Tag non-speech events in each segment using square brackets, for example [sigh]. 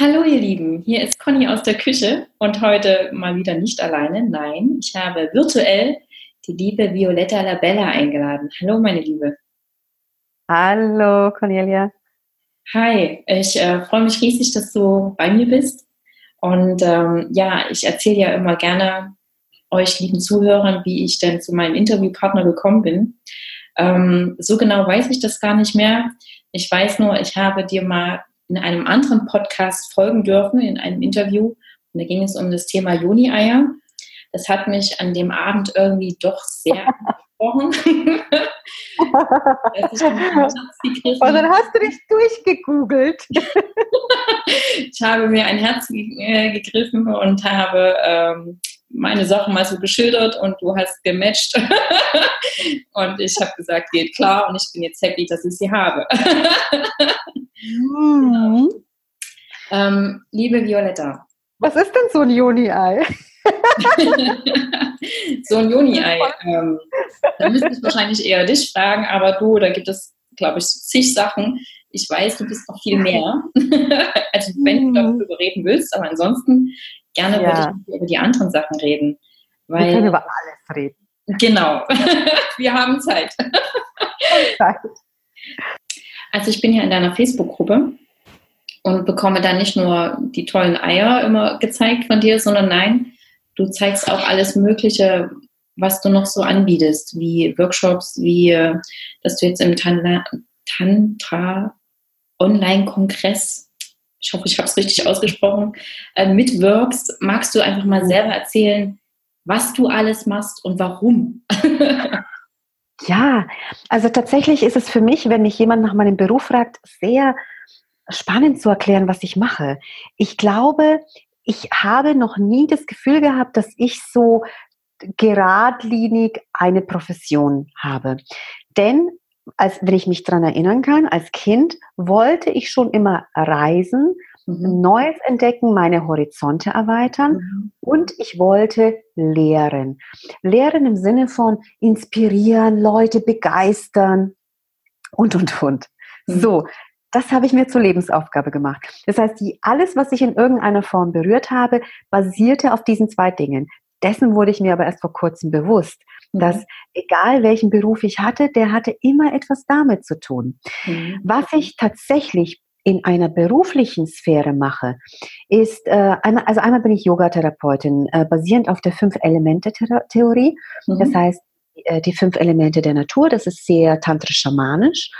Hallo ihr Lieben, hier ist Conny aus der Küche und heute mal wieder nicht alleine. Nein, ich habe virtuell die liebe Violetta Labella eingeladen. Hallo meine Liebe. Hallo Cornelia. Hi, ich äh, freue mich riesig, dass du bei mir bist. Und ähm, ja, ich erzähle ja immer gerne euch lieben Zuhörern, wie ich denn zu meinem Interviewpartner gekommen bin. Ähm, so genau weiß ich das gar nicht mehr. Ich weiß nur, ich habe dir mal in einem anderen Podcast folgen dürfen, in einem Interview. Und da ging es um das Thema Juni-Eier. Das hat mich an dem Abend irgendwie doch sehr angesprochen. [laughs] Und dann hast du dich durchgegoogelt. [laughs] ich habe mir ein Herz äh, gegriffen und habe ähm, meine Sachen mal so geschildert und du hast gematcht. [laughs] und ich habe gesagt, geht klar und ich bin jetzt happy, dass ich sie habe. Mhm. ähm, liebe Violetta. Was ist denn so ein Juni-Ei? [laughs] so ein Juni-Ei. Ähm, da müsste ich wahrscheinlich eher dich fragen, aber du, da gibt es, glaube ich, zig Sachen. Ich weiß, du bist noch viel [laughs] mehr. [laughs] also wenn du mhm. darüber reden willst, aber ansonsten gerne ja. würde ich über die anderen Sachen reden. Weil, Wir können über alles reden. Genau. Wir haben Zeit. Also ich bin ja in deiner Facebook-Gruppe und bekomme da nicht nur die tollen Eier immer gezeigt von dir, sondern nein, du zeigst auch alles Mögliche, was du noch so anbietest, wie Workshops, wie dass du jetzt im Tantra Online-Kongress ich hoffe, ich habe es richtig ausgesprochen, äh, mitwirkst. Magst du einfach mal selber erzählen, was du alles machst und warum? [laughs] ja, also tatsächlich ist es für mich, wenn mich jemand nach meinem Beruf fragt, sehr spannend zu erklären, was ich mache. Ich glaube, ich habe noch nie das Gefühl gehabt, dass ich so geradlinig eine Profession habe. Denn als wenn ich mich daran erinnern kann, als Kind wollte ich schon immer reisen, mhm. Neues entdecken, meine Horizonte erweitern mhm. und ich wollte lehren. Lehren im Sinne von inspirieren, Leute begeistern und, und, und. Mhm. So, das habe ich mir zur Lebensaufgabe gemacht. Das heißt, die, alles, was ich in irgendeiner Form berührt habe, basierte auf diesen zwei Dingen. Dessen wurde ich mir aber erst vor kurzem bewusst dass mhm. egal welchen Beruf ich hatte, der hatte immer etwas damit zu tun. Mhm. Was ich tatsächlich in einer beruflichen Sphäre mache, ist, äh, einmal, also einmal bin ich Yogatherapeutin, äh, basierend auf der Fünf-Elemente-Theorie. Mhm. Das heißt, äh, die fünf Elemente der Natur, das ist sehr tantrisch-schamanisch.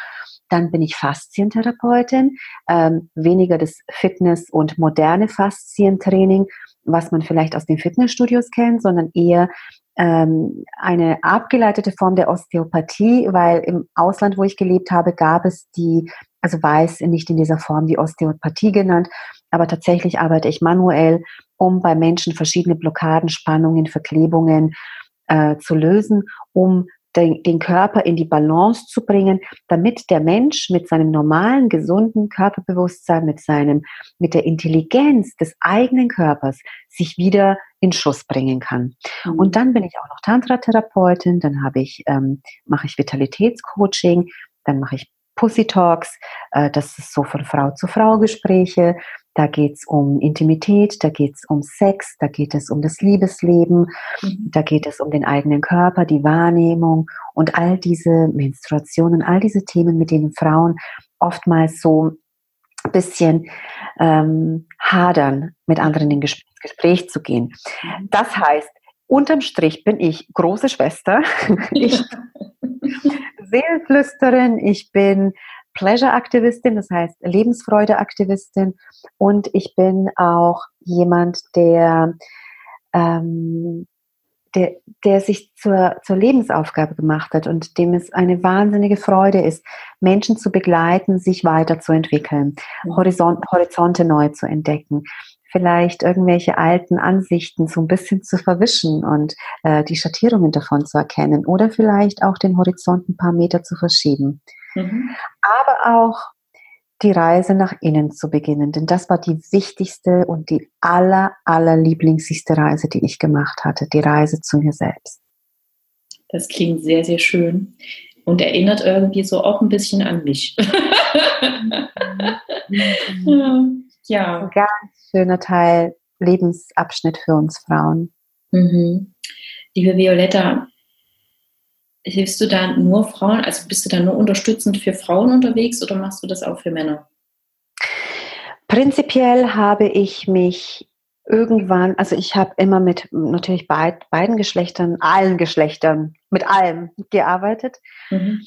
Dann bin ich Faszientherapeutin, ähm, weniger das Fitness- und moderne Faszientraining, was man vielleicht aus den Fitnessstudios kennt, sondern eher ähm, eine abgeleitete Form der Osteopathie, weil im Ausland, wo ich gelebt habe, gab es die, also weiß nicht in dieser Form die Osteopathie genannt, aber tatsächlich arbeite ich manuell, um bei Menschen verschiedene Blockaden, Spannungen, Verklebungen äh, zu lösen, um den, den Körper in die Balance zu bringen, damit der Mensch mit seinem normalen, gesunden Körperbewusstsein, mit seinem, mit der Intelligenz des eigenen Körpers sich wieder in Schuss bringen kann. Mhm. Und dann bin ich auch noch Tantra-Therapeutin, dann habe ich, ähm, mache ich Vitalitätscoaching, dann mache ich Pussy Talks, äh, das ist so von Frau zu Frau Gespräche, da geht es um Intimität, da geht es um Sex, da geht es um das Liebesleben, mhm. da geht es um den eigenen Körper, die Wahrnehmung und all diese Menstruationen, all diese Themen, mit denen Frauen oftmals so ein bisschen ähm, hadern, mit anderen in Gespräch, Gespräch zu gehen. Mhm. Das heißt, unterm Strich bin ich große Schwester, [laughs] ich Seelenflüsterin, ich bin Pleasure-Aktivistin, das heißt Lebensfreude-Aktivistin und ich bin auch jemand, der, ähm, der, der sich zur, zur Lebensaufgabe gemacht hat und dem es eine wahnsinnige Freude ist, Menschen zu begleiten, sich weiterzuentwickeln, mhm. Horizont, Horizonte neu zu entdecken, vielleicht irgendwelche alten Ansichten so ein bisschen zu verwischen und äh, die Schattierungen davon zu erkennen oder vielleicht auch den Horizont ein paar Meter zu verschieben. Mhm. Aber auch die Reise nach innen zu beginnen, denn das war die wichtigste und die aller, aller lieblingsigste Reise, die ich gemacht hatte, die Reise zu mir selbst. Das klingt sehr, sehr schön und erinnert irgendwie so auch ein bisschen an mich. Mhm. [laughs] Ja. Ein ganz schöner Teil, Lebensabschnitt für uns Frauen. Mhm. Liebe Violetta, hilfst du da nur Frauen, also bist du da nur unterstützend für Frauen unterwegs oder machst du das auch für Männer? Prinzipiell habe ich mich irgendwann, also ich habe immer mit natürlich beid, beiden Geschlechtern, allen Geschlechtern, mit allem gearbeitet. Mhm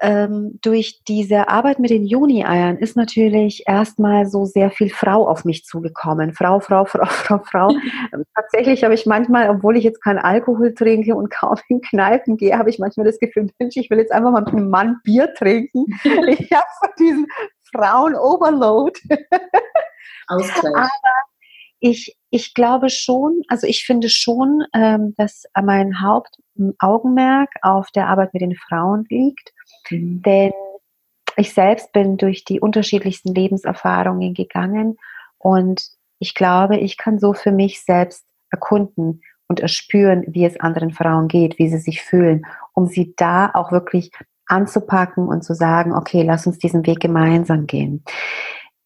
ähm, durch diese Arbeit mit den Juni-Eiern ist natürlich erstmal so sehr viel Frau auf mich zugekommen. Frau, Frau, [laughs] Frau, Frau, Frau. Ähm, tatsächlich habe ich manchmal, obwohl ich jetzt keinen Alkohol trinke und kaum in Kneipen gehe, habe ich manchmal das Gefühl, Mensch, ich will jetzt einfach mal mit einem Mann Bier trinken. [laughs] Ich habe so diesen Frauen-Overload. Ausgleich. Aber ich, ich glaube schon, also ich finde schon, ähm, dass mein Hauptaugenmerk auf der Arbeit mit den Frauen liegt. Mhm. Denn ich selbst bin durch die unterschiedlichsten Lebenserfahrungen gegangen und ich glaube, ich kann so für mich selbst erkunden und erspüren, wie es anderen Frauen geht, wie sie sich fühlen, um sie da auch wirklich anzupacken und zu sagen, okay, lass uns diesen Weg gemeinsam gehen.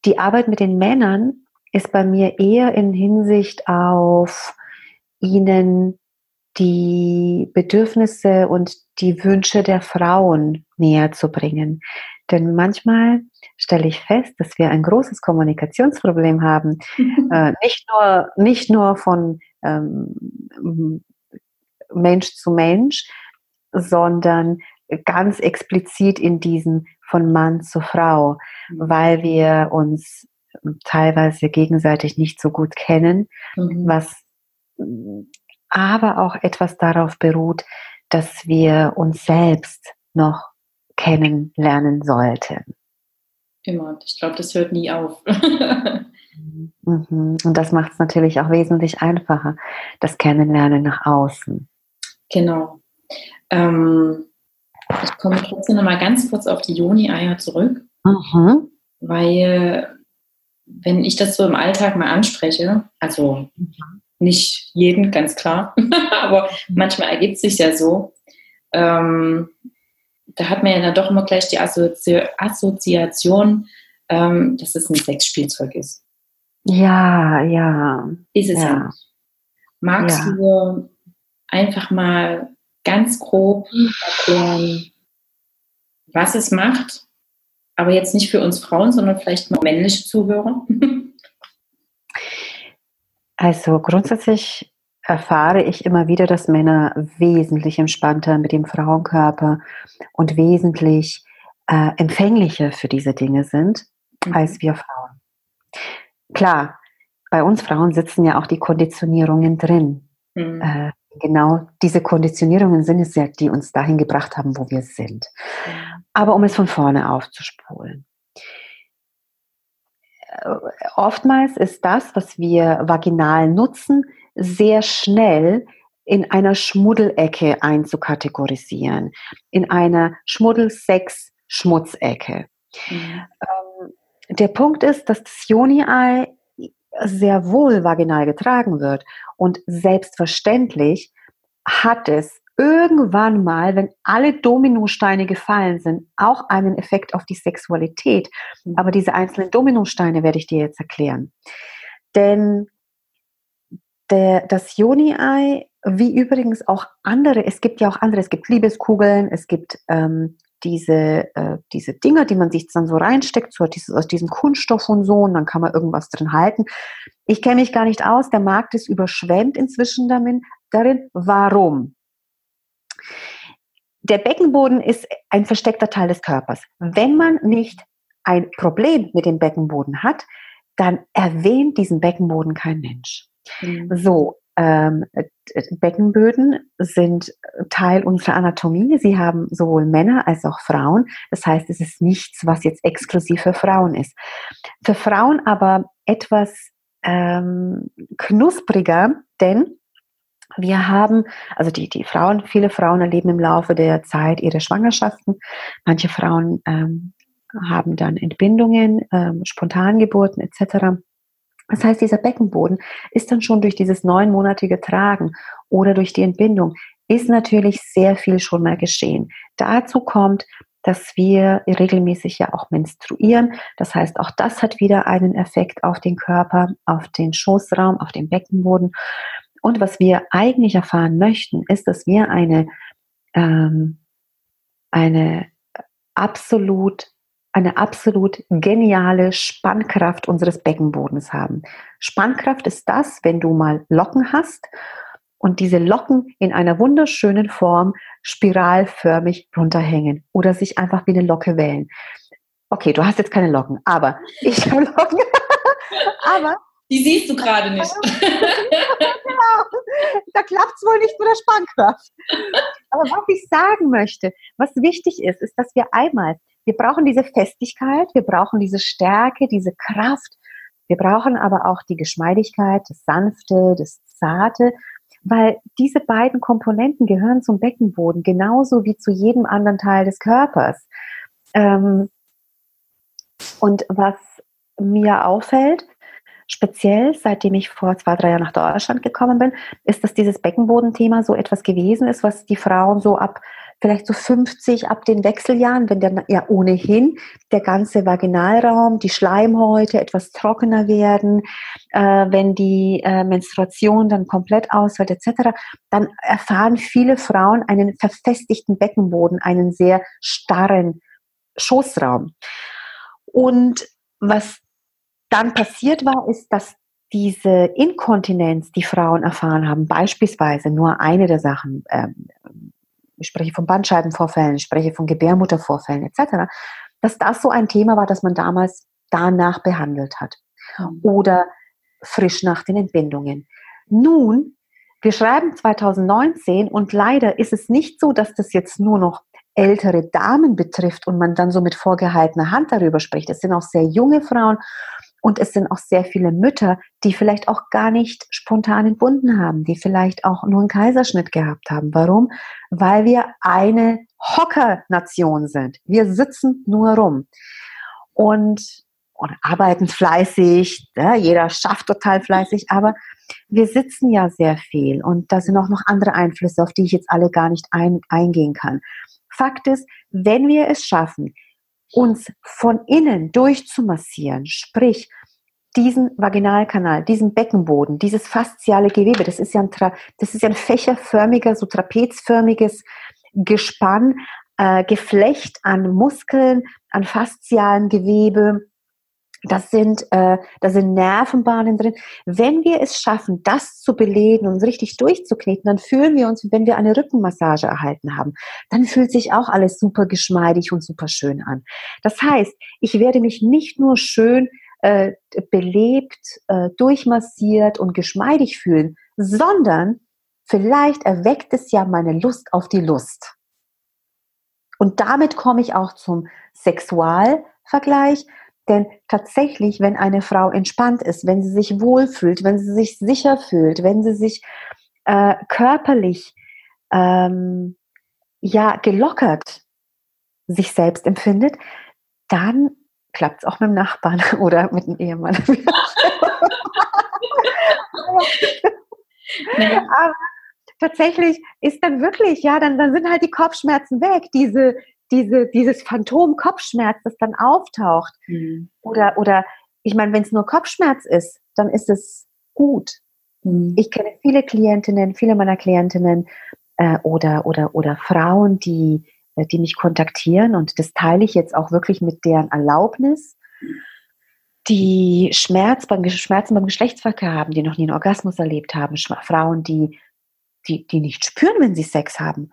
Die Arbeit mit den Männern ist bei mir eher in Hinsicht auf ihnen die Bedürfnisse und die Wünsche der Frauen näher zu bringen. Denn manchmal stelle ich fest, dass wir ein großes Kommunikationsproblem haben. [laughs] äh, nicht, nur, nicht nur von ähm, Mensch zu Mensch, sondern ganz explizit in diesem von Mann zu Frau, mhm. weil wir uns teilweise gegenseitig nicht so gut kennen, mhm. was aber auch etwas darauf beruht, dass wir uns selbst noch kennenlernen sollten. Immer. Ich glaube, das hört nie auf. [laughs] Mhm. Und das macht es natürlich auch wesentlich einfacher, das Kennenlernen nach außen. Genau. Ähm, ich komme trotzdem noch mal ganz kurz auf die Joni-Eier zurück, mhm. weil wenn ich das so im Alltag mal anspreche, also nicht jeden, ganz klar, [laughs] aber manchmal ergibt es sich ja so. Ähm, da hat man ja dann doch immer gleich die Assozi Assoziation, ähm, dass es ein Sexspielzeug ist. Ja, ja. Ist es ja. ja. Magst ja. du einfach mal ganz grob erklären, was es macht? Aber jetzt nicht für uns Frauen, sondern vielleicht mal männliche Zuhörer. Also grundsätzlich erfahre ich immer wieder, dass Männer wesentlich entspannter mit dem Frauenkörper und wesentlich äh, empfänglicher für diese Dinge sind mhm. als wir Frauen. Klar, bei uns Frauen sitzen ja auch die Konditionierungen drin. Mhm. Äh, genau diese Konditionierungen sind es ja, die uns dahin gebracht haben, wo wir sind. Aber um es von vorne aufzuspulen oftmals ist das, was wir vaginal nutzen, sehr schnell in einer Schmuddelecke einzukategorisieren, in einer Schmuddel-Sex-Schmutzecke. Mhm. Ähm, der Punkt ist, dass das Joni-Ei sehr wohl vaginal getragen wird und selbstverständlich hat es irgendwann mal, wenn alle Dominosteine gefallen sind, auch einen Effekt auf die Sexualität. Mhm. Aber diese einzelnen Dominosteine werde ich dir jetzt erklären. Denn der, das Joni-Ei, wie übrigens auch andere, es gibt ja auch andere, es gibt Liebeskugeln, es gibt ähm, diese, äh, diese Dinger, die man sich dann so reinsteckt, so dieses, aus diesem Kunststoff und so, und dann kann man irgendwas drin halten. Ich kenne mich gar nicht aus, der Markt ist überschwemmt inzwischen damit, darin. Warum? Der Beckenboden ist ein versteckter Teil des Körpers. Wenn man nicht ein Problem mit dem Beckenboden hat, dann erwähnt diesen Beckenboden kein Mensch. Mhm. So, ähm, Beckenböden sind Teil unserer Anatomie. Sie haben sowohl Männer als auch Frauen. Das heißt, es ist nichts, was jetzt exklusiv für Frauen ist. Für Frauen aber etwas ähm, knuspriger, denn wir haben, also die, die Frauen, viele Frauen erleben im Laufe der Zeit ihre Schwangerschaften. Manche Frauen ähm, haben dann Entbindungen, ähm, Spontangeburten etc. Das heißt, dieser Beckenboden ist dann schon durch dieses neunmonatige Tragen oder durch die Entbindung ist natürlich sehr viel schon mal geschehen. Dazu kommt dass wir regelmäßig ja auch menstruieren. Das heißt, auch das hat wieder einen Effekt auf den Körper, auf den Schoßraum, auf den Beckenboden. Und was wir eigentlich erfahren möchten, ist, dass wir eine, ähm, eine absolut eine absolut geniale Spannkraft unseres Beckenbodens haben. Spannkraft ist das, wenn du mal Locken hast und diese Locken in einer wunderschönen Form spiralförmig runterhängen oder sich einfach wie eine Locke wählen. Okay, du hast jetzt keine Locken, aber ich habe Locken. [laughs] aber die siehst du gerade nicht. [laughs] genau. Da klappt es wohl nicht mit der Spannkraft. Aber was ich sagen möchte, was wichtig ist, ist, dass wir einmal, wir brauchen diese Festigkeit, wir brauchen diese Stärke, diese Kraft, wir brauchen aber auch die Geschmeidigkeit, das Sanfte, das Zarte weil diese beiden Komponenten gehören zum Beckenboden genauso wie zu jedem anderen Teil des Körpers. Ähm, und was mir auffällt, speziell seitdem ich vor zwei, drei Jahren nach Deutschland gekommen bin, ist, dass dieses Beckenbodenthema so etwas gewesen ist, was die Frauen so ab vielleicht so 50 ab den Wechseljahren, wenn dann ja ohnehin der ganze Vaginalraum, die Schleimhäute etwas trockener werden, äh, wenn die äh, Menstruation dann komplett ausfällt etc., dann erfahren viele Frauen einen verfestigten Beckenboden, einen sehr starren Schoßraum. Und was dann passiert war, ist, dass diese Inkontinenz, die Frauen erfahren haben, beispielsweise nur eine der Sachen, ähm, ich spreche von Bandscheibenvorfällen, ich spreche von Gebärmuttervorfällen etc., dass das so ein Thema war, das man damals danach behandelt hat. Mhm. Oder frisch nach den Entbindungen. Nun, wir schreiben 2019 und leider ist es nicht so, dass das jetzt nur noch ältere Damen betrifft und man dann so mit vorgehaltener Hand darüber spricht. Es sind auch sehr junge Frauen und es sind auch sehr viele Mütter, die vielleicht auch gar nicht spontan entbunden haben, die vielleicht auch nur einen Kaiserschnitt gehabt haben. Warum? Weil wir eine Hockernation sind. Wir sitzen nur rum und, und arbeiten fleißig. Ja, jeder schafft total fleißig, aber wir sitzen ja sehr viel und da sind auch noch andere Einflüsse, auf die ich jetzt alle gar nicht ein, eingehen kann. Fakt ist, wenn wir es schaffen, uns von innen durchzumassieren, sprich diesen Vaginalkanal, diesen Beckenboden, dieses fasziale Gewebe, das ist ja ein, das ist ja ein fächerförmiger, so trapezförmiges Gespann, äh, Geflecht an Muskeln, an faszialen Gewebe, das sind, äh, da sind Nervenbahnen drin. Wenn wir es schaffen, das zu belegen und richtig durchzukneten, dann fühlen wir uns, wenn wir eine Rückenmassage erhalten haben. Dann fühlt sich auch alles super geschmeidig und super schön an. Das heißt, ich werde mich nicht nur schön äh, belebt, äh, durchmassiert und geschmeidig fühlen, sondern vielleicht erweckt es ja meine Lust auf die Lust. Und damit komme ich auch zum Sexualvergleich. Denn tatsächlich, wenn eine Frau entspannt ist, wenn sie sich wohlfühlt, wenn sie sich sicher fühlt, wenn sie sich äh, körperlich ähm, ja gelockert sich selbst empfindet, dann klappt es auch mit dem Nachbarn [laughs] oder mit dem Ehemann. [laughs] Aber tatsächlich ist dann wirklich, ja, dann, dann sind halt die Kopfschmerzen weg, diese, diese, dieses Phantom-Kopfschmerz, das dann auftaucht. Mhm. Oder, oder ich meine, wenn es nur Kopfschmerz ist, dann ist es gut. Mhm. Ich kenne viele Klientinnen, viele meiner Klientinnen äh, oder, oder, oder Frauen, die, äh, die mich kontaktieren und das teile ich jetzt auch wirklich mit deren Erlaubnis, die Schmerz beim, Schmerzen beim Geschlechtsverkehr haben, die noch nie einen Orgasmus erlebt haben, Frauen, die, die, die nicht spüren, wenn sie Sex haben.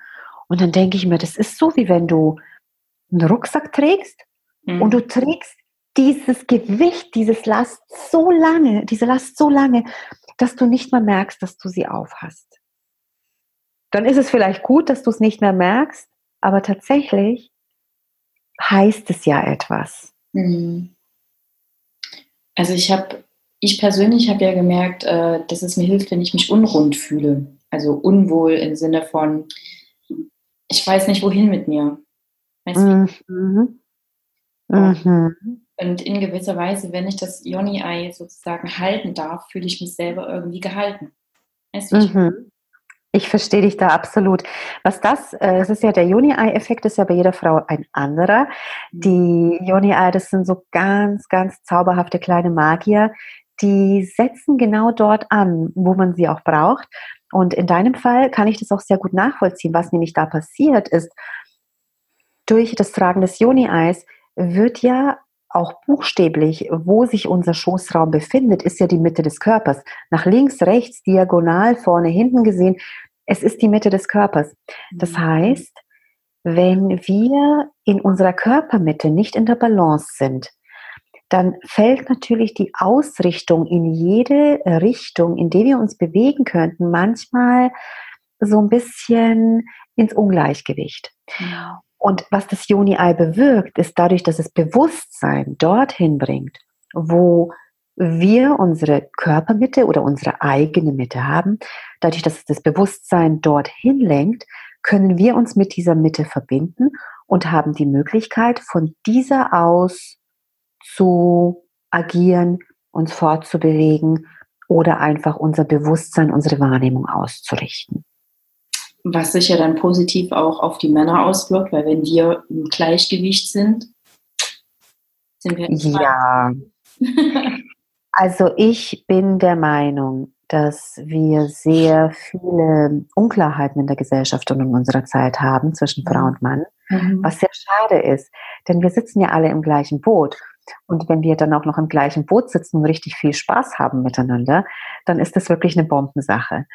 Und dann denke ich mir, das ist so, wie wenn du einen Rucksack trägst mhm. und du trägst dieses Gewicht, dieses Last so lange, diese Last so lange, dass du nicht mehr merkst, dass du sie aufhast. Dann ist es vielleicht gut, dass du es nicht mehr merkst, aber tatsächlich heißt es ja etwas. Mhm. Also ich habe, ich persönlich habe ja gemerkt, äh, dass es mir hilft, wenn ich mich unrund fühle. Also unwohl im Sinne von, ich weiß nicht, wohin mit mir. Weißt du? Mhm. Mhm. Und in gewisser Weise, wenn ich das Yoni-Ei sozusagen halten darf, fühle ich mich selber irgendwie gehalten. Weißt du? Mhm. Ich verstehe dich da absolut. Was das, äh, es ist ja der Joni-Ei-Effekt, ist ja bei jeder Frau ein anderer. Die Joni-Ei, das sind so ganz, ganz zauberhafte kleine Magier, die setzen genau dort an, wo man sie auch braucht. Und in deinem Fall kann ich das auch sehr gut nachvollziehen. Was nämlich da passiert ist, durch das Tragen des Joni-Eis wird ja auch buchstäblich, wo sich unser Schoßraum befindet, ist ja die Mitte des Körpers. Nach links, rechts, diagonal, vorne, hinten gesehen, es ist die Mitte des Körpers. Das mhm. heißt, wenn wir in unserer Körpermitte nicht in der Balance sind, dann fällt natürlich die Ausrichtung in jede Richtung, in die wir uns bewegen könnten, manchmal so ein bisschen ins Ungleichgewicht. Ja. Und was das Joni-Ei bewirkt, ist dadurch, dass es Bewusstsein dorthin bringt, wo wir unsere Körpermitte oder unsere eigene Mitte haben, dadurch, dass es das Bewusstsein dorthin lenkt, können wir uns mit dieser Mitte verbinden und haben die Möglichkeit, von dieser aus zu agieren, uns fortzubewegen oder einfach unser Bewusstsein, unsere Wahrnehmung auszurichten was sich ja dann positiv auch auf die Männer auswirkt, weil wenn wir im Gleichgewicht sind, sind wir. Ja. [laughs] also ich bin der Meinung, dass wir sehr viele Unklarheiten in der Gesellschaft und in unserer Zeit haben zwischen Frau mhm. und Mann, mhm. was sehr schade ist, denn wir sitzen ja alle im gleichen Boot. Und wenn wir dann auch noch im gleichen Boot sitzen und richtig viel Spaß haben miteinander, dann ist das wirklich eine Bombensache.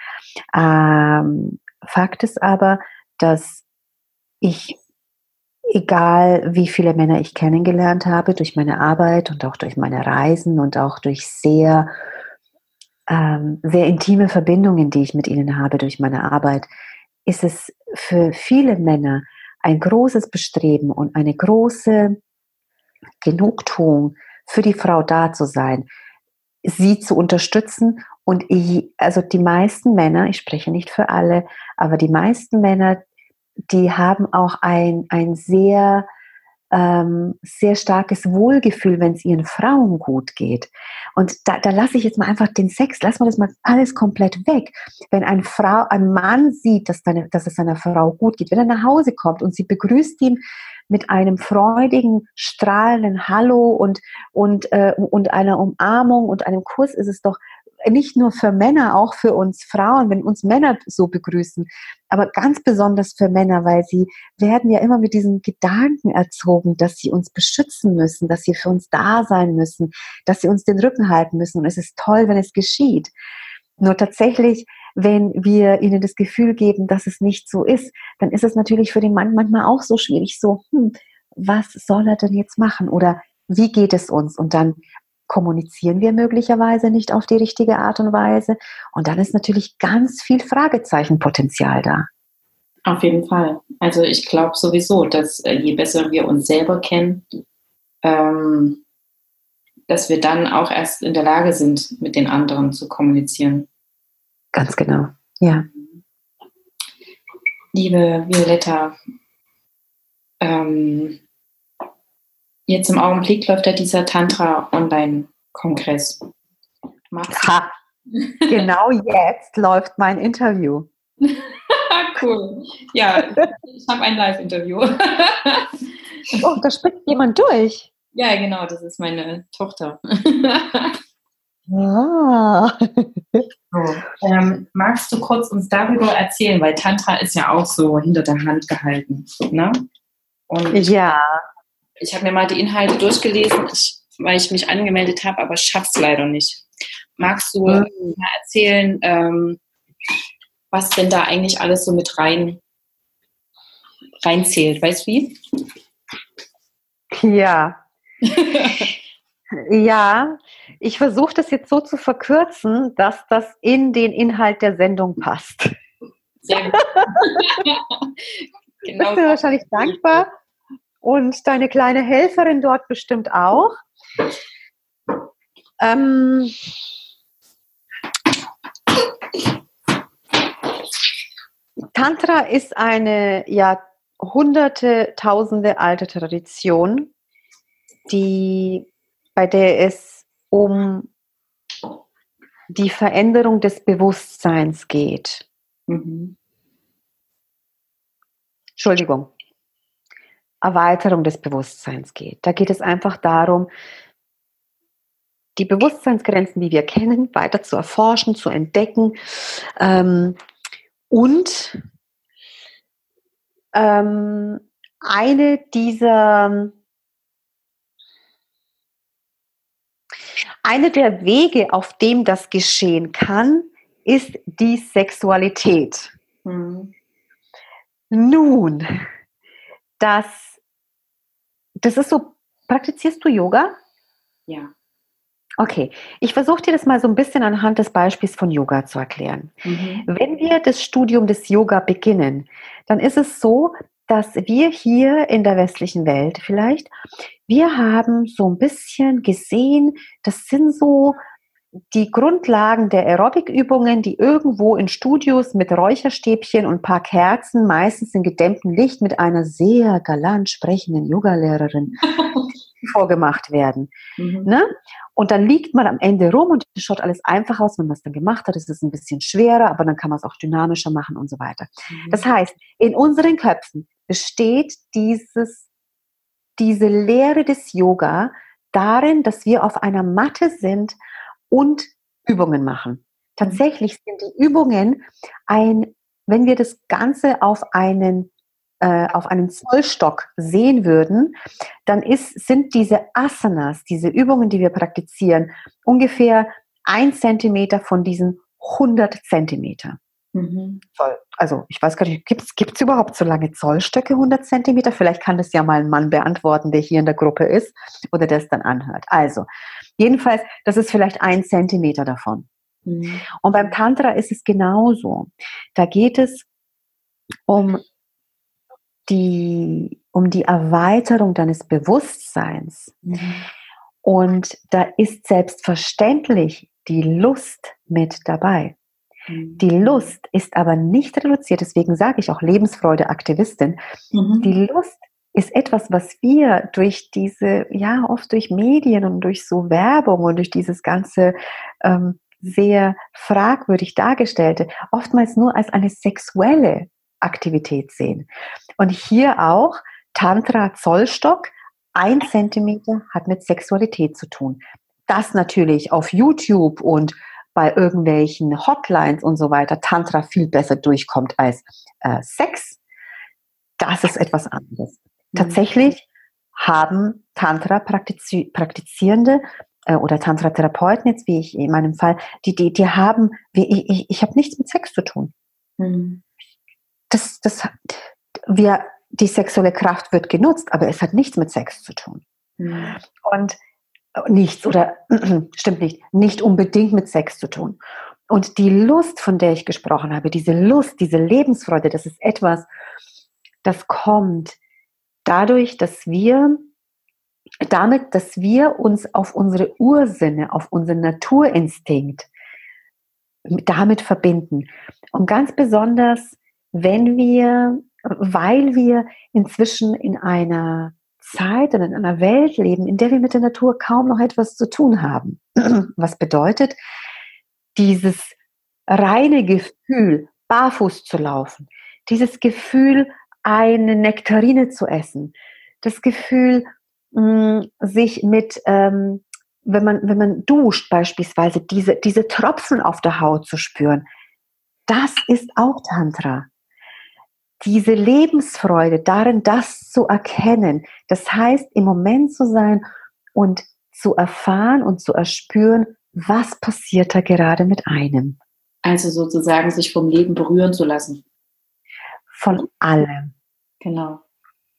Ähm, Fakt ist aber, dass ich, egal wie viele Männer ich kennengelernt habe, durch meine Arbeit und auch durch meine Reisen und auch durch sehr, ähm, sehr intime Verbindungen, die ich mit ihnen habe durch meine Arbeit, ist es für viele Männer ein großes Bestreben und eine große Genugtuung, für die Frau da zu sein, sie zu unterstützen. Und ich, also die meisten Männer, ich spreche nicht für alle, aber die meisten Männer, die haben auch ein, ein sehr, ähm, sehr starkes Wohlgefühl, wenn es ihren Frauen gut geht. Und da, da lasse ich jetzt mal einfach den Sex, lass mal das mal alles komplett weg. Wenn ein Frau, ein Mann sieht, dass, deine, dass es seiner Frau gut geht, wenn er nach Hause kommt und sie begrüßt ihn mit einem freudigen, strahlenden Hallo und, und, äh, und einer Umarmung und einem Kuss, ist es doch nicht nur für Männer, auch für uns Frauen, wenn uns Männer so begrüßen, aber ganz besonders für Männer, weil sie werden ja immer mit diesem Gedanken erzogen, dass sie uns beschützen müssen, dass sie für uns da sein müssen, dass sie uns den Rücken halten müssen. Und es ist toll, wenn es geschieht. Nur tatsächlich, wenn wir ihnen das Gefühl geben, dass es nicht so ist, dann ist es natürlich für den Mann manchmal auch so schwierig, so, hm, was soll er denn jetzt machen? Oder wie geht es uns? Und dann kommunizieren wir möglicherweise nicht auf die richtige Art und Weise. Und dann ist natürlich ganz viel Fragezeichenpotenzial da. Auf jeden Fall. Also ich glaube sowieso, dass äh, je besser wir uns selber kennen, ähm, dass wir dann auch erst in der Lage sind, mit den anderen zu kommunizieren. Ganz genau, ja. Liebe Violetta, ähm, Jetzt im Augenblick läuft ja dieser Tantra-Online-Kongress. Ha, genau jetzt läuft mein Interview. [laughs] cool. Ja, ich habe ein Live-Interview. oh, da spricht jemand durch. Ja, genau, das ist meine Tochter. Ah. So, ähm, magst du kurz uns darüber erzählen, weil Tantra ist ja auch so hinter der Hand gehalten, ne? Und ja ich habe mir mal die Inhalte durchgelesen, weil ich mich angemeldet habe, aber schaff's leider nicht. Magst du mhm. mal erzählen, ähm, was denn da eigentlich alles so mit rein reinzählt? Weißt du wie? Ja. [laughs] ja, ich versuche das jetzt so zu verkürzen, dass das in den Inhalt der Sendung passt. Sehr gut. [laughs] [laughs] genau. Bist du wahrscheinlich dankbar? Und deine kleine Helferin dort bestimmt auch. Ähm, Tantra ist eine ja hunderte, tausende alte Tradition, die, bei der es um die Veränderung des Bewusstseins geht. Mhm. Entschuldigung. Erweiterung des Bewusstseins geht. Da geht es einfach darum, die Bewusstseinsgrenzen, die wir kennen, weiter zu erforschen, zu entdecken ähm, und ähm, eine dieser eine der Wege, auf dem das geschehen kann, ist die Sexualität. Mhm. Nun, das, das ist so, praktizierst du Yoga? Ja. Okay, ich versuche dir das mal so ein bisschen anhand des Beispiels von Yoga zu erklären. Mhm. Wenn wir das Studium des Yoga beginnen, dann ist es so, dass wir hier in der westlichen Welt vielleicht, wir haben so ein bisschen gesehen, das sind so die Grundlagen der Aerobic-Übungen, die irgendwo in Studios mit Räucherstäbchen und ein paar Kerzen, meistens in gedämmtem Licht, mit einer sehr galant sprechenden Yogalehrerin [laughs] vorgemacht werden. Mhm. Ne? Und dann liegt man am Ende rum und es schaut alles einfach aus, wenn man es dann gemacht hat. Es ist ein bisschen schwerer, aber dann kann man es auch dynamischer machen und so weiter. Mhm. Das heißt, in unseren Köpfen besteht dieses, diese Lehre des Yoga darin, dass wir auf einer Matte sind und Übungen machen. Tatsächlich sind die Übungen ein, wenn wir das Ganze auf einen äh, auf einen Zollstock sehen würden, dann ist, sind diese Asanas, diese Übungen, die wir praktizieren, ungefähr ein Zentimeter von diesen 100 Zentimeter. Mhm. Also ich weiß gar nicht, gibt es überhaupt so lange Zollstöcke, 100 Zentimeter? Vielleicht kann das ja mal ein Mann beantworten, der hier in der Gruppe ist oder der es dann anhört. Also, jedenfalls, das ist vielleicht ein Zentimeter davon. Mhm. Und beim Tantra ist es genauso. Da geht es um die, um die Erweiterung deines Bewusstseins. Mhm. Und da ist selbstverständlich die Lust mit dabei. Mhm. Die Lust ist aber nicht reduziert, deswegen sage ich auch Lebensfreude Aktivistin. Mhm. Die Lust ist etwas, was wir durch diese, ja, oft durch Medien und durch so Werbung und durch dieses ganze ähm, sehr fragwürdig dargestellte, oftmals nur als eine sexuelle Aktivität sehen. Und hier auch Tantra Zollstock, ein Zentimeter hat mit Sexualität zu tun. Das natürlich auf YouTube und bei irgendwelchen Hotlines und so weiter Tantra viel besser durchkommt als äh, Sex, das ist etwas anderes. Mhm. Tatsächlich haben Tantra -Praktizi Praktizierende äh, oder Tantra-Therapeuten, jetzt wie ich in meinem Fall, die, die, die haben, wie, ich, ich, ich habe nichts mit Sex zu tun. Mhm das, das, wir, die sexuelle Kraft wird genutzt, aber es hat nichts mit Sex zu tun. Mhm. Und nichts oder [clears throat] stimmt nicht, nicht unbedingt mit Sex zu tun. Und die Lust, von der ich gesprochen habe, diese Lust, diese Lebensfreude, das ist etwas, das kommt dadurch, dass wir damit, dass wir uns auf unsere Ursinne, auf unseren Naturinstinkt damit verbinden. Und ganz besonders wenn wir, weil wir inzwischen in einer Zeit und in einer Welt leben, in der wir mit der Natur kaum noch etwas zu tun haben. [clears throat] Was bedeutet, dieses reine Gefühl, barfuß zu laufen, dieses Gefühl, eine Nektarine zu essen, das Gefühl, mm, sich mit, ähm, wenn man, wenn man duscht beispielsweise, diese, diese Tropfen auf der Haut zu spüren, das ist auch Tantra diese Lebensfreude darin, das zu erkennen. Das heißt, im Moment zu sein und zu erfahren und zu erspüren, was passiert da gerade mit einem. Also sozusagen sich vom Leben berühren zu lassen. Von allem. Genau.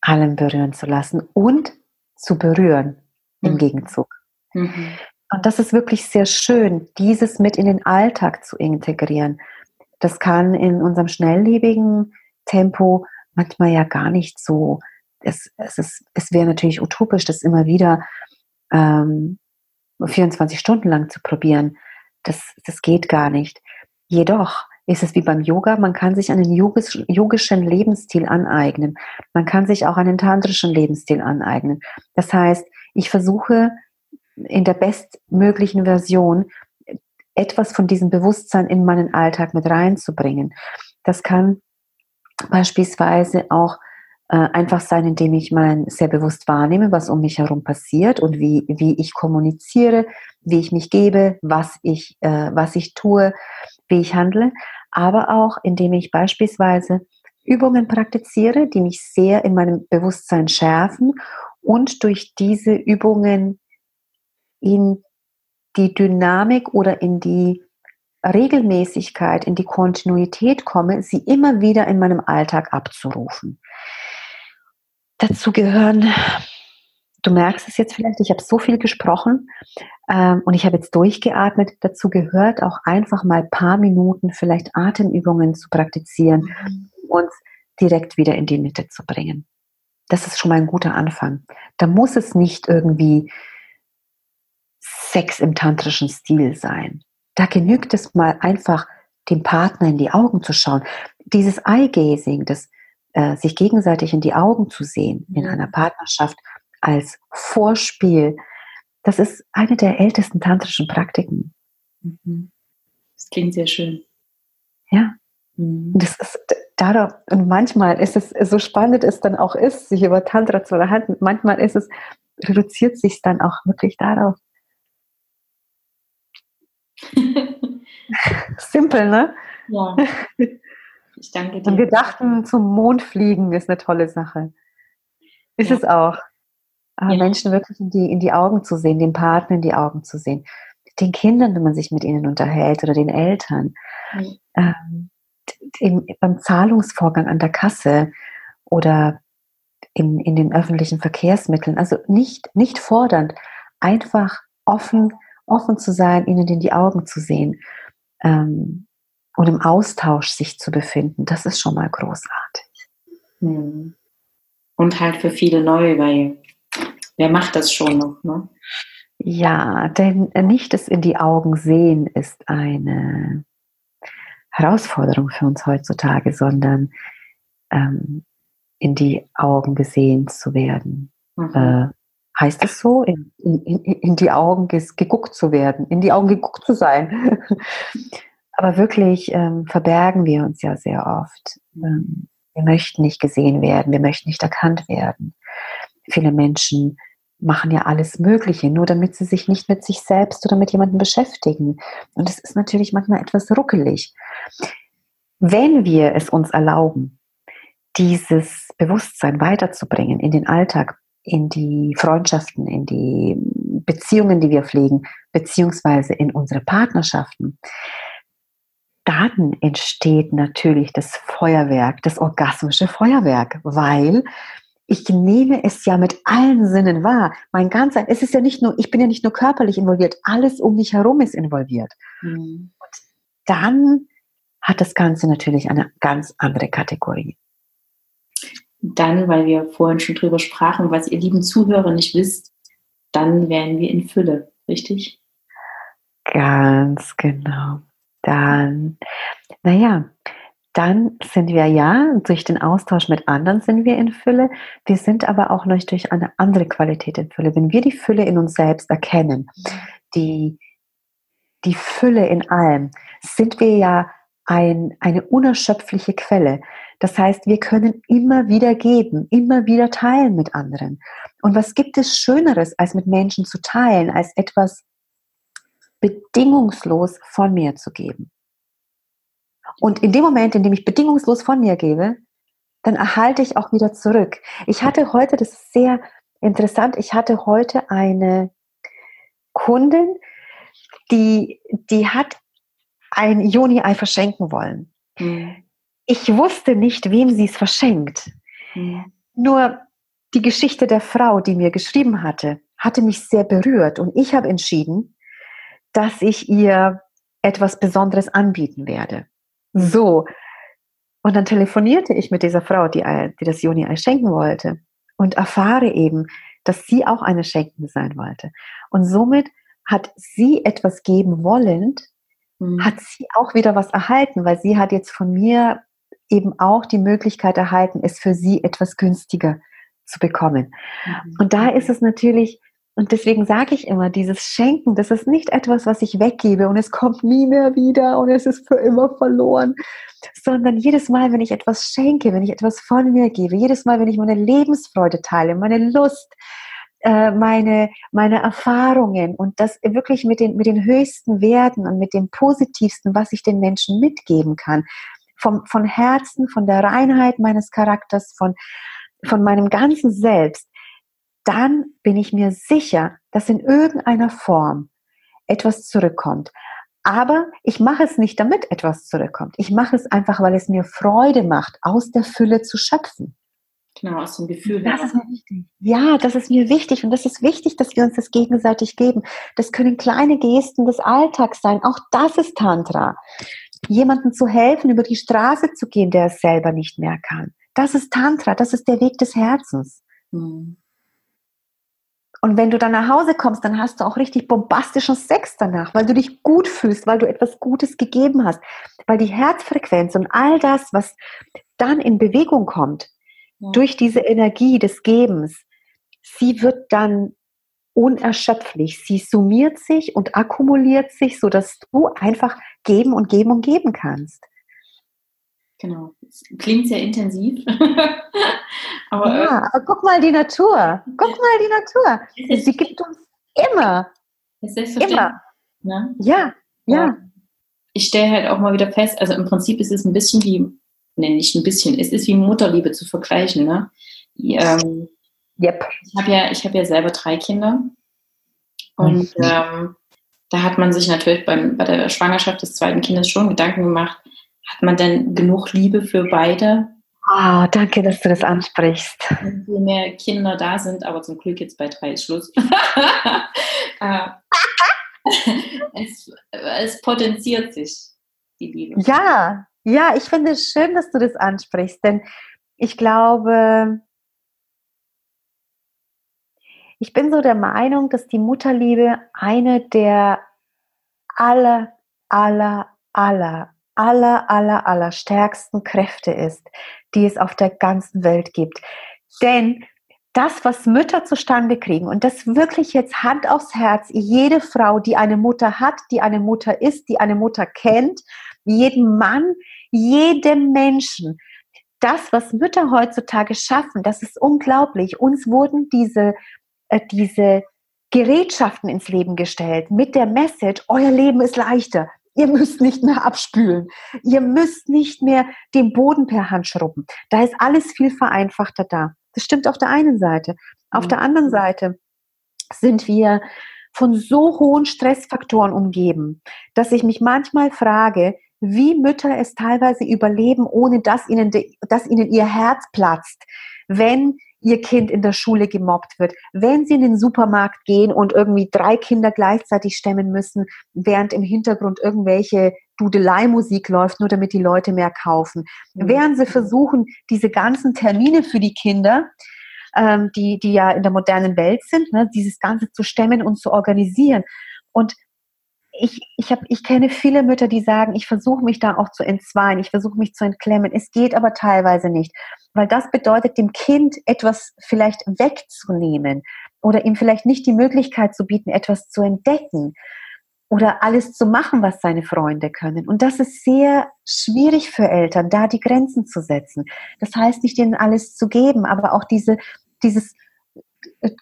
Allem berühren zu lassen und zu berühren im mhm. Gegenzug. Mhm. Und das ist wirklich sehr schön, dieses mit in den Alltag zu integrieren. Das kann in unserem schnelllebigen Tempo manchmal ja gar nicht so. Es, es, ist, es wäre natürlich utopisch, das immer wieder ähm, 24 Stunden lang zu probieren. Das, das geht gar nicht. Jedoch ist es wie beim Yoga, man kann sich einen yogisch, yogischen Lebensstil aneignen. Man kann sich auch einen tantrischen Lebensstil aneignen. Das heißt, ich versuche in der bestmöglichen Version etwas von diesem Bewusstsein in meinen Alltag mit reinzubringen. Das kann beispielsweise auch äh, einfach sein, indem ich mal sehr bewusst wahrnehme, was um mich herum passiert und wie, wie ich kommuniziere, wie ich mich gebe, was ich, äh, was ich tue, wie ich handle, aber auch indem ich beispielsweise Übungen praktiziere, die mich sehr in meinem Bewusstsein schärfen und durch diese Übungen in die Dynamik oder in die Regelmäßigkeit, in die Kontinuität komme, sie immer wieder in meinem Alltag abzurufen. Dazu gehören, du merkst es jetzt vielleicht, ich habe so viel gesprochen ähm, und ich habe jetzt durchgeatmet. Dazu gehört auch einfach mal ein paar Minuten vielleicht Atemübungen zu praktizieren, mhm. uns direkt wieder in die Mitte zu bringen. Das ist schon mal ein guter Anfang. Da muss es nicht irgendwie Sex im tantrischen Stil sein. Da genügt es mal einfach, dem Partner in die Augen zu schauen. Dieses Eye-Gazing, das äh, sich gegenseitig in die Augen zu sehen in einer Partnerschaft als Vorspiel, das ist eine der ältesten tantrischen Praktiken. Mhm. Das klingt sehr schön. Ja. Mhm. Das ist darauf, und manchmal ist es, so spannend es dann auch ist, sich über Tantra zu unterhalten, manchmal ist es, reduziert sich dann auch wirklich darauf. [laughs] Simpel, ne? Ja. Ich danke dir. Und wir dachten, zum Mond fliegen ist eine tolle Sache. Ist ja. es auch. Aber ja. Menschen wirklich in die, in die Augen zu sehen, den Partner in die Augen zu sehen, den Kindern, wenn man sich mit ihnen unterhält oder den Eltern, mhm. ähm, im, beim Zahlungsvorgang an der Kasse oder in, in den öffentlichen Verkehrsmitteln. Also nicht, nicht fordernd, einfach offen, offen zu sein, ihnen in die Augen zu sehen. Ähm, und im Austausch sich zu befinden, das ist schon mal großartig. Und halt für viele neu, weil wer macht das schon noch, ne? Ja, denn nicht das in die Augen sehen ist eine Herausforderung für uns heutzutage, sondern ähm, in die Augen gesehen zu werden. Mhm. Äh, heißt es so? In, in, in die Augen geguckt zu werden, in die Augen geguckt zu sein. [laughs] Aber wirklich ähm, verbergen wir uns ja sehr oft. Ähm, wir möchten nicht gesehen werden, wir möchten nicht erkannt werden. Viele Menschen machen ja alles Mögliche, nur damit sie sich nicht mit sich selbst oder mit jemandem beschäftigen. Und es ist natürlich manchmal etwas ruckelig. Wenn wir es uns erlauben, dieses Bewusstsein weiterzubringen in den Alltag, in die Freundschaften, in die Beziehungen, die wir pflegen, beziehungsweise in unsere Partnerschaften, dann entsteht natürlich das Feuerwerk, das orgasmische Feuerwerk, weil ich nehme es ja mit allen Sinnen wahr. Mein ganzer, es ist ja nicht nur, ich bin ja nicht nur körperlich involviert, alles um mich herum ist involviert. Mhm. Und dann hat das Ganze natürlich eine ganz andere Kategorie. Dann, weil wir vorhin schon drüber sprachen, was ihr lieben Zuhörer nicht wisst, dann wären wir in Fülle, richtig? Ganz genau dann, naja, dann sind wir ja, durch den Austausch mit anderen sind wir in Fülle. Wir sind aber auch noch durch eine andere Qualität in Fülle. Wenn wir die Fülle in uns selbst erkennen, die, die Fülle in allem, sind wir ja ein, eine unerschöpfliche Quelle. Das heißt, wir können immer wieder geben, immer wieder teilen mit anderen. Und was gibt es Schöneres, als mit Menschen zu teilen, als etwas bedingungslos von mir zu geben. Und in dem Moment, in dem ich bedingungslos von mir gebe, dann erhalte ich auch wieder zurück. Ich hatte heute, das ist sehr interessant, ich hatte heute eine Kundin, die, die hat ein Joni-Ei verschenken wollen. Mhm. Ich wusste nicht, wem sie es verschenkt. Mhm. Nur die Geschichte der Frau, die mir geschrieben hatte, hatte mich sehr berührt und ich habe entschieden, dass ich ihr etwas Besonderes anbieten werde. So. Und dann telefonierte ich mit dieser Frau, die, die das Juni-Ei schenken wollte und erfahre eben, dass sie auch eine Schenkende sein wollte. Und somit hat sie etwas geben wollend, mhm. hat sie auch wieder was erhalten, weil sie hat jetzt von mir eben auch die Möglichkeit erhalten, es für sie etwas günstiger zu bekommen. Mhm. Und da ist es natürlich Und deswegen sage ich immer, dieses Schenken, das ist nicht etwas, was ich weggebe und es kommt nie mehr wieder und es ist für immer verloren, sondern jedes Mal, wenn ich etwas schenke, wenn ich etwas von mir gebe, jedes Mal, wenn ich meine Lebensfreude teile, meine Lust, äh, meine, meine Erfahrungen und das wirklich mit den, mit den höchsten Werten und mit dem Positivsten, was ich den Menschen mitgeben kann, vom, von Herzen, von der Reinheit meines Charakters, von, von meinem ganzen Selbst, dann bin ich mir sicher, dass in irgendeiner Form etwas zurückkommt. Aber ich mache es nicht, damit etwas zurückkommt. Ich mache es einfach, weil es mir Freude macht, aus der Fülle zu schöpfen. Genau, aus dem Gefühl. Das ist mir wichtig. Ja, das ist mir wichtig und das ist wichtig, dass wir uns das gegenseitig geben. Das können kleine Gesten des Alltags sein. Auch das ist Tantra. Jemandem zu helfen, über die Straße zu gehen, der es selber nicht mehr kann. Das ist Tantra. Das ist der Weg des Herzens. Mhm. Und wenn du dann nach Hause kommst, dann hast du auch richtig bombastischen Sex danach, weil du dich gut fühlst, weil du etwas Gutes gegeben hast. Weil die Herzfrequenz und all das, was dann in Bewegung kommt, ja. durch diese Energie des Gebens, sie wird dann unerschöpflich. Sie summiert sich und akkumuliert sich, sodass du einfach geben und geben und geben kannst. Genau. Klingt sehr intensiv. [laughs] aber, ja, äh, aber guck mal die Natur. Guck mal die Natur. Sie gibt uns immer. Immer. Ne? Ja, ja. Ich stelle halt auch mal wieder fest, also im Prinzip ist es ein bisschen wie, ne, nicht ein bisschen, es ist wie Mutterliebe zu vergleichen. Ne? Die, ähm, yep. Ich habe ja, hab ja selber drei Kinder. Und mhm. ähm, da hat man sich natürlich beim, bei der Schwangerschaft des zweiten Kindes schon Gedanken gemacht, hat man denn genug Liebe für beide? Ah, oh, danke, dass du das ansprichst. Wenn viel mehr Kinder da sind, aber zum Glück jetzt bei drei ist Schluss. Äh, [laughs] [laughs] es, es potenziert sich, die Liebe. Ja, ja, ich finde es schön, dass du das ansprichst, denn ich glaube, ich bin so der Meinung, dass die Mutterliebe eine der aller, aller, aller aller, aller, aller stärksten Kräfte ist, die es auf der ganzen Welt gibt. Denn das, was Mütter zustande kriegen, und das wirklich jetzt Hand aufs Herz, jede Frau, die eine Mutter hat, die eine Mutter ist, die eine Mutter kennt, jeden Mann, jedem Menschen, das, was Mütter heutzutage schaffen, das ist unglaublich. Uns wurden diese, äh, diese Gerätschaften ins Leben gestellt mit der Message, euer Leben ist leichter, Ihr müsst nicht mehr abspülen. Ihr müsst nicht mehr den Boden per Hand schrubben. Da ist alles viel vereinfachter da. Das stimmt auf der einen Seite. Auf mhm. der anderen Seite sind wir von so hohen Stressfaktoren umgeben, dass ich mich manchmal frage, wie Mütter es teilweise überleben, ohne dass ihnen, de, dass ihnen ihr Herz platzt, wenn ihr Kind in der Schule gemobbt wird, wenn sie in den Supermarkt gehen und irgendwie drei Kinder gleichzeitig stemmen müssen, während im Hintergrund irgendwelche Dudelei-Musik läuft, nur damit die Leute mehr kaufen, mhm. während sie versuchen, diese ganzen Termine für die Kinder, ähm, die, die ja in der modernen Welt sind, ne, dieses Ganze zu stemmen und zu organisieren. Und ich, ich, hab, ich kenne viele Mütter, die sagen, ich versuche mich da auch zu entzweien, ich versuche mich zu entklemmen. Es geht aber teilweise nicht, weil das bedeutet, dem Kind etwas vielleicht wegzunehmen oder ihm vielleicht nicht die Möglichkeit zu bieten, etwas zu entdecken oder alles zu machen, was seine Freunde können. Und das ist sehr schwierig für Eltern, da die Grenzen zu setzen. Das heißt nicht ihnen alles zu geben, aber auch diese, dieses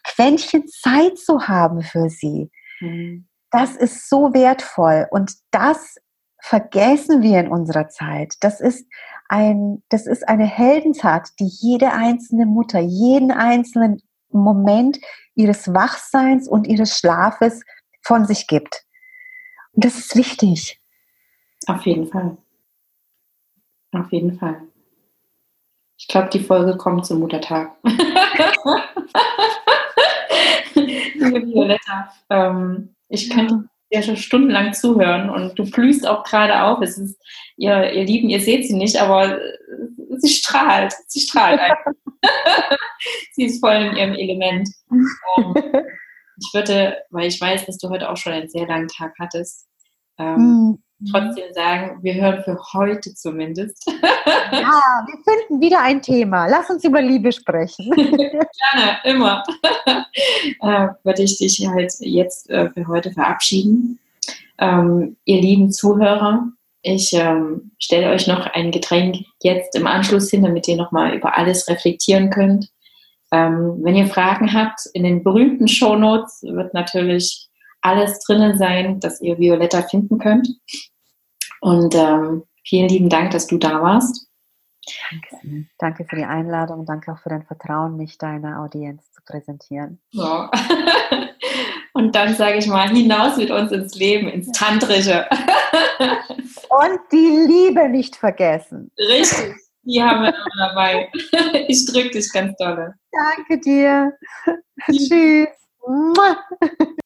Quäntchen Zeit zu haben für sie. Mhm das ist so wertvoll und das vergessen wir in unserer Zeit. Das ist ein, das ist eine Heldentat, die jede einzelne Mutter, jeden einzelnen Moment ihres Wachseins und ihres Schlafes von sich gibt. Und das ist wichtig. Auf jeden Fall. Auf jeden Fall. Ich glaube, die Folge kommt zum Muttertag. [laughs] Liebe Violetta, ähm, ich könnte dir schon stundenlang zuhören und du blühst auch gerade auf. Es ist, ihr, ihr Lieben, ihr seht sie nicht, aber sie strahlt. Sie strahlt einfach. [laughs] sie ist voll in ihrem Element. Ähm, [laughs] ich würde, weil ich weiß, dass du heute auch schon einen sehr langen Tag hattest, ähm, trotzdem sagen, wir hören für heute zumindest. [laughs] Ja, wir finden wieder ein Thema. Lass uns über Liebe sprechen. [laughs] Gerne, immer. [laughs] äh, würde ich dich halt jetzt äh, für heute verabschieden. Ähm, ihr lieben Zuhörer, ich ähm, stelle euch noch ein Getränk jetzt im Anschluss hin, damit ihr nochmal über alles reflektieren könnt. Ähm, wenn ihr Fragen habt, in den berühmten Shownotes wird natürlich alles drinnen sein, dass ihr Violetta finden könnt. Und ähm, vielen lieben Dank, dass du da warst. Danke, danke für die Einladung und danke auch für dein Vertrauen, mich deiner Audienz zu präsentieren. So. [laughs] Und dann sage ich mal, hinaus mit uns ins Leben, ins Tantrische. [laughs] Und die Liebe nicht vergessen. Richtig, die haben wir immer dabei. [laughs] Ich drücke dich ganz doll. Danke dir. Tschüss.